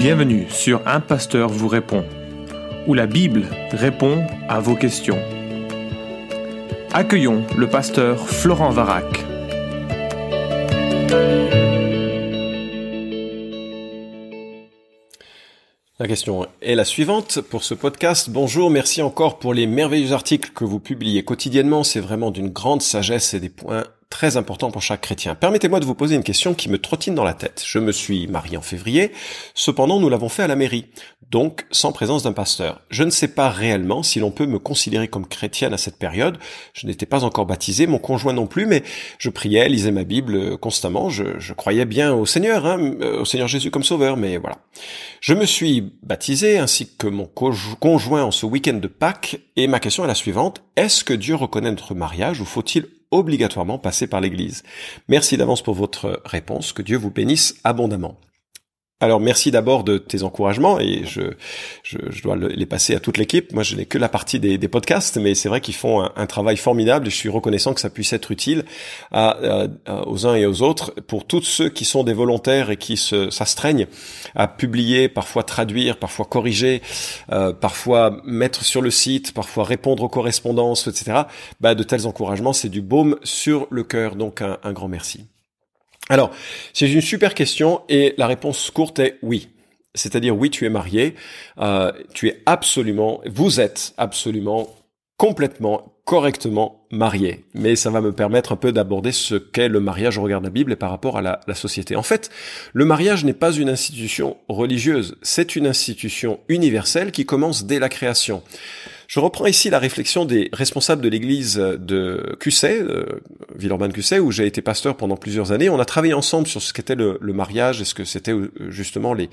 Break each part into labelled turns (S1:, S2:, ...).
S1: Bienvenue sur Un Pasteur vous répond, où la Bible répond à vos questions. Accueillons le pasteur Florent Varac.
S2: La question est la suivante pour ce podcast. Bonjour, merci encore pour les merveilleux articles que vous publiez quotidiennement. C'est vraiment d'une grande sagesse et des points très important pour chaque chrétien. Permettez-moi de vous poser une question qui me trottine dans la tête. Je me suis marié en février, cependant nous l'avons fait à la mairie, donc sans présence d'un pasteur. Je ne sais pas réellement si l'on peut me considérer comme chrétienne à cette période. Je n'étais pas encore baptisé, mon conjoint non plus, mais je priais, lisais ma Bible euh, constamment. Je, croyais bien au Seigneur, hein, euh, au Seigneur Jésus comme sauveur, mais voilà. Je me suis baptisé ainsi que mon conjoint en ce week-end de Pâques, et ma question est la suivante. Est-ce que Dieu reconnaît notre mariage ou faut-il obligatoirement passer par l'Église Merci d'avance pour votre réponse, que Dieu vous bénisse abondamment. Alors merci d'abord de tes encouragements et je, je, dois les passer à toute l'équipe. Moi je n'ai que la partie des, podcasts, mais c'est vrai qu'ils font un, travail formidable et je suis reconnaissant que ça puisse être utile à, aux uns et aux autres pour tous ceux qui sont des volontaires et qui se, s'astreignent à publier, parfois traduire, parfois corriger, euh, parfois mettre sur le site, parfois répondre aux correspondances, etc. Bah, de tels encouragements, c'est du baume sur le cœur. Donc un grand merci. Alors, c'est une super question et la réponse courte est oui. C'est-à-dire oui, tu es marié, euh, tu es absolument, vous êtes absolument, complètement, correctement marié. Mais ça va me permettre un peu d'aborder ce qu'est le mariage au regard de la Bible et par rapport à la, la société. En fait, le mariage n'est pas une institution religieuse, c'est une institution universelle qui commence dès la création. Je reprends ici la réflexion des responsables de l'église de Cusset, euh, Villeurbanne Cusset, où j'ai été pasteur pendant plusieurs années. On a travaillé ensemble sur ce qu'était le, mariage et ce que c'était euh, justement les,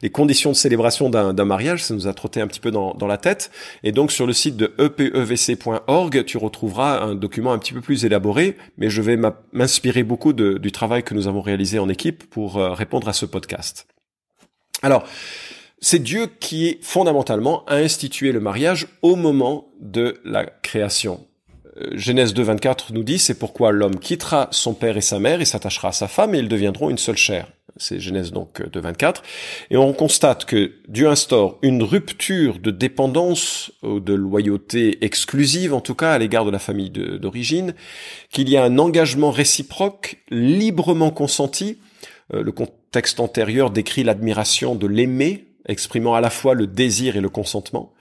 S2: les conditions de célébration d'un mariage. Ça nous a trotté un petit peu dans, dans la tête. Et donc sur le site de epevc.org, tu retrouveras un document un petit peu plus élaboré, mais je vais m'inspirer beaucoup de, du travail que nous avons réalisé en équipe pour euh, répondre à ce podcast. Alors, c'est Dieu qui, fondamentalement, a institué le mariage au moment de la création. Euh, Genèse 2, 24 nous dit, c'est pourquoi l'homme quittera son père et sa mère et s'attachera à sa femme et ils deviendront une seule chair. C'est Genèse donc 2, 24. Et on constate que Dieu instaure une rupture de dépendance ou de loyauté exclusive, en tout cas à l'égard de la famille d'origine, qu'il y a un engagement réciproque, librement consenti. Euh, le contexte antérieur décrit l'admiration de l'aimer, exprimant à la fois le désir et le consentement.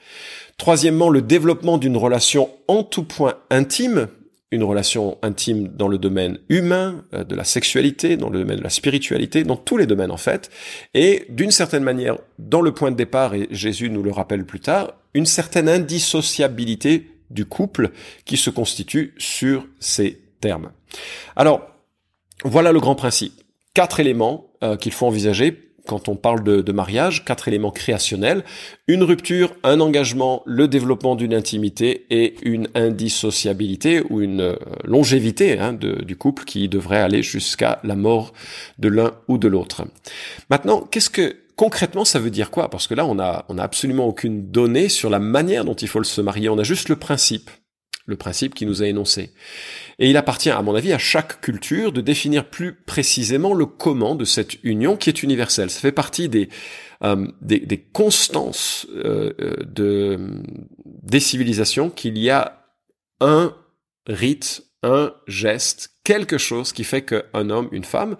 S2: Troisièmement, le développement d'une relation en tout point intime, une relation intime dans le domaine humain, euh, de la sexualité, dans le domaine de la spiritualité, dans tous les domaines en fait, et d'une certaine manière, dans le point de départ, et Jésus nous le rappelle plus tard, une certaine indissociabilité du couple qui se constitue sur ces termes. Alors, voilà le grand principe. Quatre éléments euh, qu'il faut envisager quand on parle de, mariage, quatre éléments créationnels, une rupture, un engagement, le développement d'une intimité et une indissociabilité ou une euh, longévité hein, du couple qui devrait aller jusqu'à la mort de l'un ou de l'autre. Maintenant, qu'est-ce que concrètement ça veut dire quoi? Parce que là, on a, on a absolument aucune donnée sur la manière dont il faut se marier, on a juste le principe le principe qui nous a énoncé. Et il appartient, à mon avis, à chaque culture de définir plus précisément le comment de cette union qui est universelle. Ça fait partie des, euh, des, des, constances euh, euh de, des civilisations qu'il y a un rite, un geste, quelque chose qui fait qu'un homme, une femme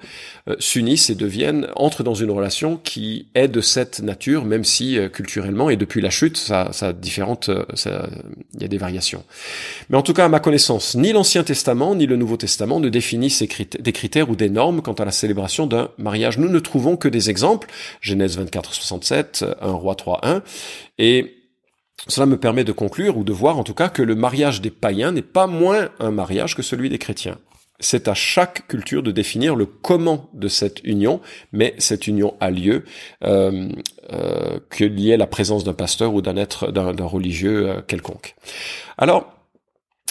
S2: euh, s'unissent et deviennent, entrent dans une relation qui est de cette nature, même si euh, culturellement et depuis la chute, ça, ça différente, euh, il y a des variations. Mais en tout cas, à ma connaissance, ni l'Ancien Testament ni le Nouveau Testament ne définissent des critères ou des normes quant à la célébration d'un mariage. Nous ne trouvons que des exemples. Genèse 24, 67, 1 roi 3, 1, et cela me permet de conclure, ou de voir en tout cas, que le mariage des païens n'est pas moins un mariage que celui des chrétiens. C'est à chaque culture de définir le comment de cette union, mais cette union a lieu euh, euh, y ait la présence d'un pasteur ou d'un être, d'un religieux euh, quelconque. Alors,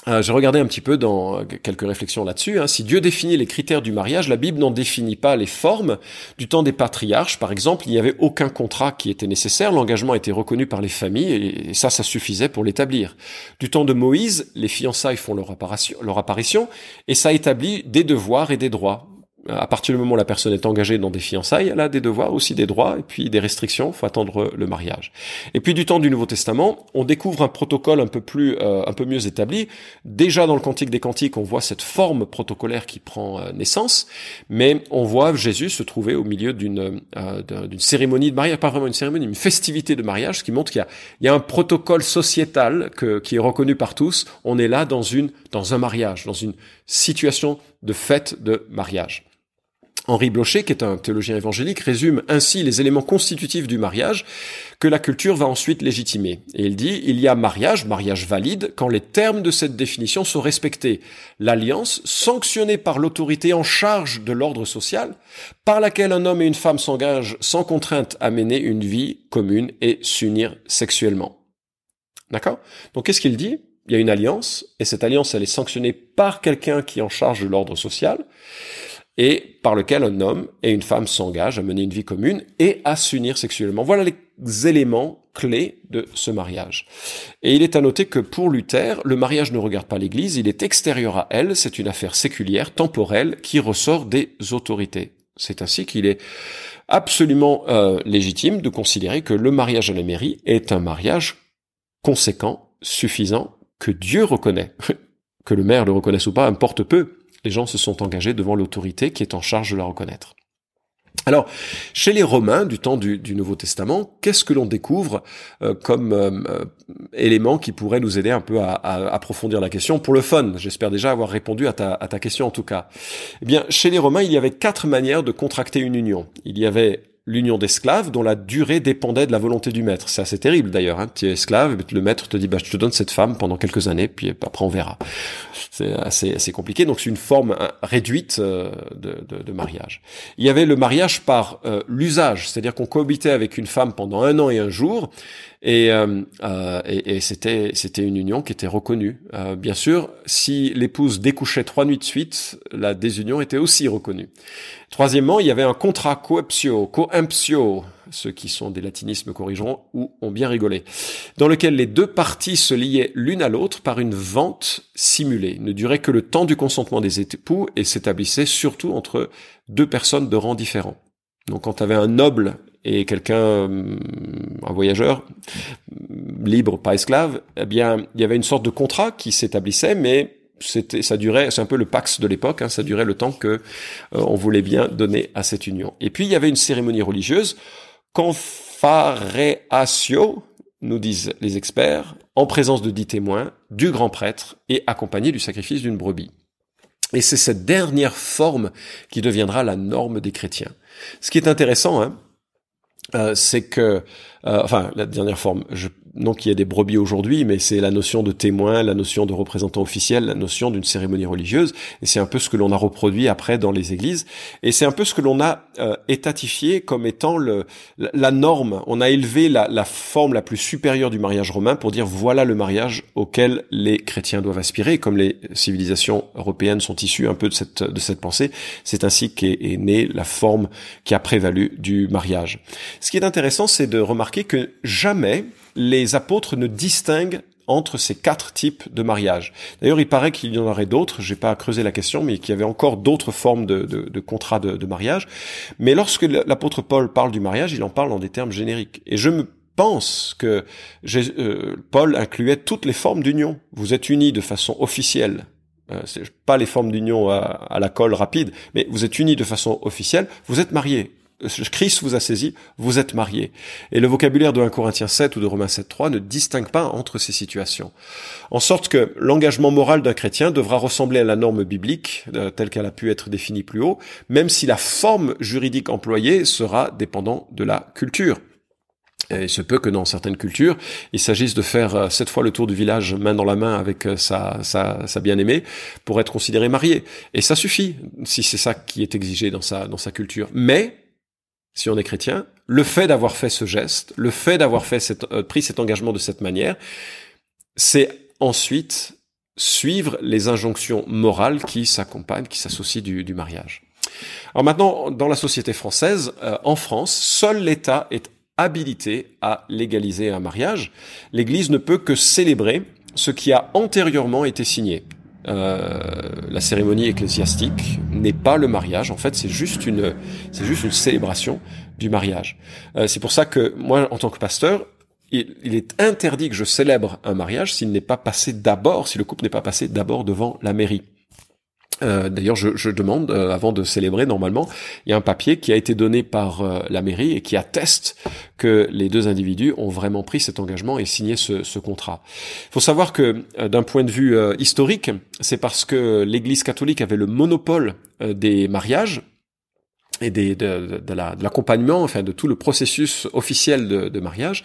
S2: euh, j'ai regardé un petit peu dans euh, quelques réflexions là-dessus. Hein. Si Dieu définit les critères du mariage, la Bible n'en définit pas les formes. Du temps des patriarches, par exemple, il n'y avait aucun contrat qui était nécessaire. L'engagement était reconnu par les familles et ça, ça suffisait pour l'établir. Du temps de Moïse, les fiançailles font leur apparition, leur apparition et ça établit des devoirs et des droits à partir du moment où la personne est engagée dans des fiançailles, elle a des devoirs, aussi des droits, et puis des restrictions, faut attendre le mariage. Et puis du temps du Nouveau Testament, on découvre un protocole un peu plus, euh, un peu mieux établi. Déjà dans le Cantique des Cantiques, on voit cette forme protocolaire qui prend euh, naissance, mais on voit Jésus se trouver au milieu d'une euh, d'une cérémonie de mariage, pas vraiment une cérémonie, une festivité de mariage, ce qui montre qu'il y a, y a un protocole sociétal que, qui est reconnu par tous. On est là dans une, dans un mariage, dans une situation de fête de mariage. Henri Blocher, qui est un théologien évangélique, résume ainsi les éléments constitutifs du mariage que la culture va ensuite légitimer. Et il dit, il y a mariage, mariage valide, quand les termes de cette définition sont respectés. L'alliance, sanctionnée par l'autorité en charge de l'ordre social, par laquelle un homme et une femme s'engagent sans contrainte à mener une vie commune et s'unir sexuellement. D'accord? Donc qu'est-ce qu'il dit? Il y a une alliance, et cette alliance, elle est sanctionnée par quelqu'un qui est en charge de l'ordre social et par lequel un homme et une femme s'engagent à mener une vie commune et à s'unir sexuellement. Voilà les éléments clés de ce mariage. Et il est à noter que pour Luther, le mariage ne regarde pas l'Église, il est extérieur à elle, c'est une affaire séculière, temporelle, qui ressort des autorités. C'est ainsi qu'il est absolument euh, légitime de considérer que le mariage à la mairie est un mariage conséquent, suffisant, que Dieu reconnaît. que le maire le reconnaisse ou pas, importe peu les gens se sont engagés devant l'autorité qui est en charge de la reconnaître. Alors, chez les Romains du temps du, Nouveau Testament, qu'est-ce que l'on découvre euh, comme euh, euh, élément qui pourrait nous aider un peu à, approfondir la question pour le fun? J'espère déjà avoir répondu à ta, à ta question en tout cas. Eh bien, chez les Romains, il y avait quatre manières de contracter une union. Il y avait l'union d'esclaves dont la durée dépendait de la volonté du maître. C'est assez terrible d'ailleurs. Hein. Tu es esclave, le maître te dit bah je te donne cette femme pendant quelques années, puis après on verra. C'est assez, assez compliqué. Donc c'est une forme hein, réduite euh, de, de, de, mariage. Il y avait le mariage par euh, l'usage, c'est-à-dire qu'on cohabitait avec une femme pendant un an et un jour, et, euh, euh, et, et c'était c'était une union qui était reconnue. Euh, bien sûr, si l'épouse découchait trois nuits de suite, la désunion était aussi reconnue. Troisièmement, il y avait un contrat coeptio, ceux qui sont des latinismes corrigeront ou ont bien rigolé, dans lequel les deux parties se liaient l'une à l'autre par une vente simulée, ne durait que le temps du consentement des époux et s'établissait surtout entre deux personnes de rang différents. Donc quand tu avais un noble et quelqu'un, hum, un voyageur, libre, pas esclave, eh bien, il y avait une sorte de contrat qui s'établissait, mais c'était, ça durait, c'est un peu le pax de l'époque, hein, ça durait le temps que euh, on voulait bien donner à cette union. Et puis il y avait une cérémonie religieuse, confareatio, nous disent les experts, en présence de dix témoins, du grand prêtre et accompagné du sacrifice d'une brebis. Et c'est cette dernière forme qui deviendra la norme des chrétiens. Ce qui est intéressant, hein, euh, c'est que, euh, enfin, la dernière forme, je, non qu'il y ait des brebis aujourd'hui, mais c'est la notion de témoin, la notion de représentant officiel, la notion d'une cérémonie religieuse, et c'est un peu ce que l'on a reproduit après dans les églises, et c'est un peu ce que l'on a euh, étatifié comme étant le, la, norme. On a élevé la, la, forme la plus supérieure du mariage romain pour dire voilà le mariage auquel les chrétiens doivent aspirer, comme les civilisations européennes sont issues un peu de cette, de cette pensée, c'est ainsi qu'est est née la forme qui a prévalu du mariage. Ce qui est intéressant, c'est de remarquer que jamais les apôtres ne distinguent entre ces quatre types de mariage. D'ailleurs, il paraît qu'il y en aurait d'autres, j'ai pas creusé la question, mais qu'il y avait encore d'autres formes de, de, contrats de, mariage. Mais lorsque l'apôtre Paul parle du mariage, il en parle en des termes génériques. Et je me pense que euh, Paul incluait toutes les formes d'union. Vous êtes unis de façon officielle. Euh, pas les formes d'union à la colle rapide, mais vous êtes unis de façon officielle, vous êtes mariés Christ vous a saisi, vous êtes marié. Et le vocabulaire de 1 Corinthiens 7 ou de Romains 7, 3 ne distingue pas entre ces situations. En sorte que l'engagement moral d'un chrétien devra ressembler à la norme biblique, euh, telle qu'elle a pu être définie plus haut, même si la forme juridique employée sera dépendant de la culture. Et il se peut que dans certaines cultures, il s'agisse de faire euh, cette fois le tour du village main dans la main avec euh, sa, sa, sa bien-aimée pour être considéré marié. Et ça suffit, si c'est ça qui est exigé dans sa, dans sa culture. Mais si on est chrétien, le fait d'avoir fait ce geste, le fait d'avoir fait cette, euh, pris cet engagement de cette manière, c'est ensuite suivre les injonctions morales qui s'accompagnent, qui s'associent du, du, mariage. Alors maintenant, dans la société française, euh, en France, seul l'État est habilité à légaliser un mariage. L'Église ne peut que célébrer ce qui a antérieurement été signé. Euh, la cérémonie ecclésiastique n'est pas le mariage. En fait, c'est juste une, c'est juste une célébration du mariage. Euh, c'est pour ça que moi, en tant que pasteur, il, il est interdit que je célèbre un mariage s'il n'est pas passé d'abord, si le couple n'est pas passé d'abord devant la mairie. Euh, D'ailleurs, je, je, demande, euh, avant de célébrer, normalement, il y a un papier qui a été donné par euh, la mairie et qui atteste que les deux individus ont vraiment pris cet engagement et signé ce, ce contrat. Il faut savoir que, euh, d'un point de vue historique, c'est parce que l'Église catholique avait le monopole des mariages et des, de, de, l'accompagnement, enfin de tout le processus officiel de, de mariage,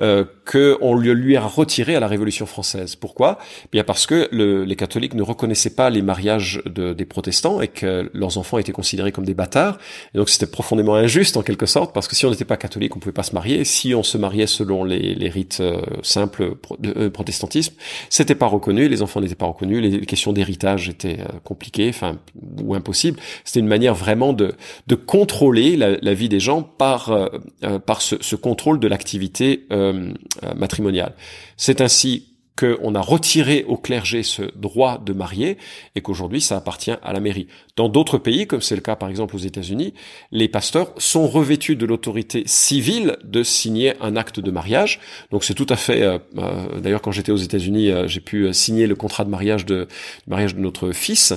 S2: euh, qu'on lui, lui a retiré à la Révolution française. Pourquoi? Bien parce que le, les catholiques ne reconnaissaient pas les mariages de, des protestants et que leurs enfants étaient considérés comme des bâtards. Et donc c'était profondément injuste en quelque sorte, parce que si on n'était pas catholique, on pouvait pas se marier. Si on se mariait selon les, les rites euh, simples de euh, protestantisme, c'était pas reconnu. Les enfants n'étaient pas reconnus. Les questions d'héritage étaient euh, compliquées, enfin ou impossibles. C'était une manière vraiment de de contrôler la, vie des gens par euh, euh, par ce, contrôle de l'activité euh, matrimoniale. C'est ainsi qu'on a retiré au clergé ce droit de marier et qu'aujourd'hui ça appartient à la mairie. Dans d'autres pays, comme c'est le cas par exemple aux États-Unis, les pasteurs sont revêtus de l'autorité civile de signer un acte de mariage. Donc c'est tout à fait. Euh, euh, d'ailleurs, quand j'étais aux États-Unis, euh, j'ai pu signer le contrat de mariage de mariage de notre fils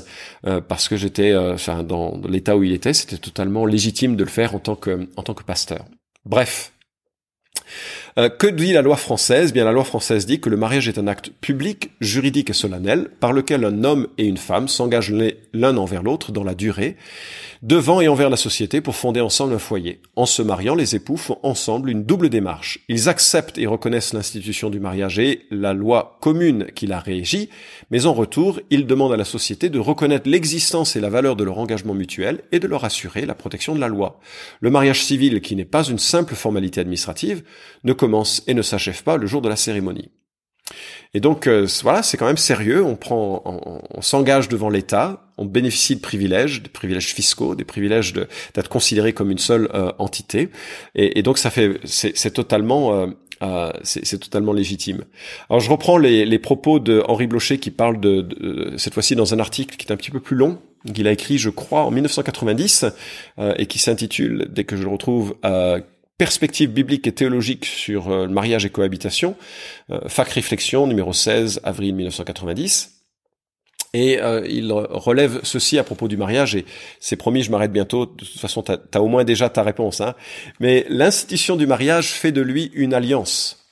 S2: parce que j'étais, enfin, dans l'état où il était, c'était totalement légitime de le faire en tant que en tant que pasteur. Bref. Euh, que dit la loi française? Bien, la loi française dit que le mariage est un acte public, juridique et solennel, par lequel un homme et une femme s'engagent l'un envers l'autre dans la durée, devant et envers la société pour fonder ensemble un foyer. En se mariant, les époux font ensemble une double démarche. Ils acceptent et reconnaissent l'institution du mariage et la loi commune qui la régit, mais en retour, ils demandent à la société de reconnaître l'existence et la valeur de leur engagement mutuel et de leur assurer la protection de la loi. Le mariage civil, qui n'est pas une simple formalité administrative, ne et ne s'achève pas le jour de la cérémonie. Et donc euh, voilà, c'est quand même sérieux. On prend, on, s'engage devant l'État, on bénéficie de privilèges, des privilèges fiscaux, des privilèges d'être considéré comme une seule euh, entité. Et, donc ça fait, c'est totalement, euh, c'est totalement légitime. Alors je reprends les, propos de Henri Blocher qui parle de, de cette fois-ci dans un article qui est un petit peu plus long, qu'il a écrit, je crois, en 1990, et qui s'intitule, dès que je le retrouve, perspective biblique et théologique sur euh, le mariage et cohabitation, euh, Fac Réflexion, numéro 16, avril 1990. Et euh, il relève ceci à propos du mariage, et c'est promis, je m'arrête bientôt, de toute façon, tu as, au moins déjà ta réponse. Hein. Mais l'institution du mariage fait de lui une alliance.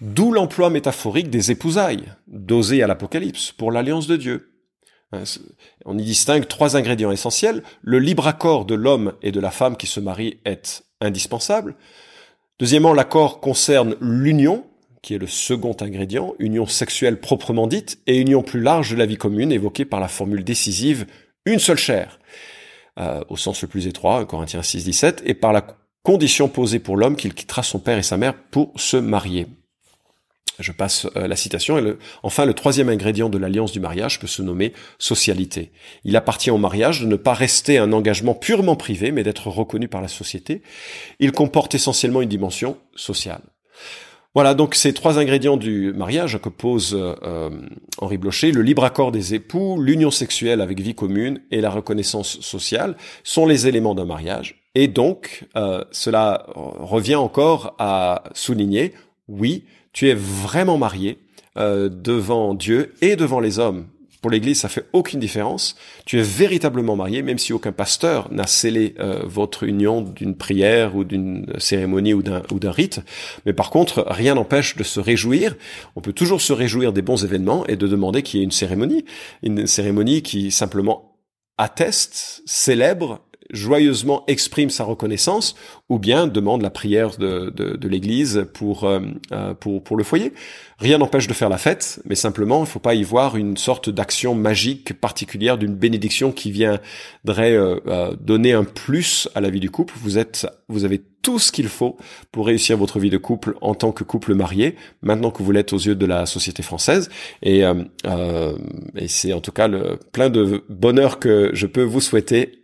S2: D'où l'emploi métaphorique des épousailles, dosées à l'Apocalypse, pour l'alliance de Dieu. Hein, on y distingue trois ingrédients essentiels. Le libre accord de l'homme et de la femme qui se marient est indispensable. Deuxièmement, l'accord concerne l'union, qui est le second ingrédient, union sexuelle proprement dite, et union plus large de la vie commune, évoquée par la formule décisive une seule chair, euh, au sens le plus étroit, Corinthiens 6, 17, et par la condition posée pour l'homme qu'il quittera son père et sa mère pour se marier. Je passe euh, la citation. Et enfin, le troisième ingrédient de l'alliance du mariage peut se nommer socialité. Il appartient au mariage de ne pas rester un engagement purement privé, mais d'être reconnu par la société. Il comporte essentiellement une dimension sociale. Voilà donc ces trois ingrédients du mariage que pose euh, Henri Blocher, le libre accord des époux, l'union sexuelle avec vie commune et la reconnaissance sociale sont les éléments d'un mariage. Et donc, euh, cela revient encore à souligner, oui, tu es vraiment marié euh, devant Dieu et devant les hommes. Pour l'Église, ça fait aucune différence. Tu es véritablement marié, même si aucun pasteur n'a scellé euh, votre union d'une prière ou d'une cérémonie ou d'un ou d'un rite. Mais par contre, rien n'empêche de se réjouir. On peut toujours se réjouir des bons événements et de demander qu'il y ait une cérémonie, une cérémonie qui simplement atteste, célèbre joyeusement exprime sa reconnaissance ou bien demande la prière de, de, de l'Église pour, euh, euh, pour, pour le foyer. Rien n'empêche de faire la fête, mais simplement, il ne faut pas y voir une sorte d'action magique particulière d'une bénédiction qui viendrait euh, donner un plus à la vie du couple. Vous êtes, vous avez tout ce qu'il faut pour réussir votre vie de couple en tant que couple marié, maintenant que vous l'êtes aux yeux de la société française. Et, euh, et c'est en tout cas le plein de bonheur que je peux vous souhaiter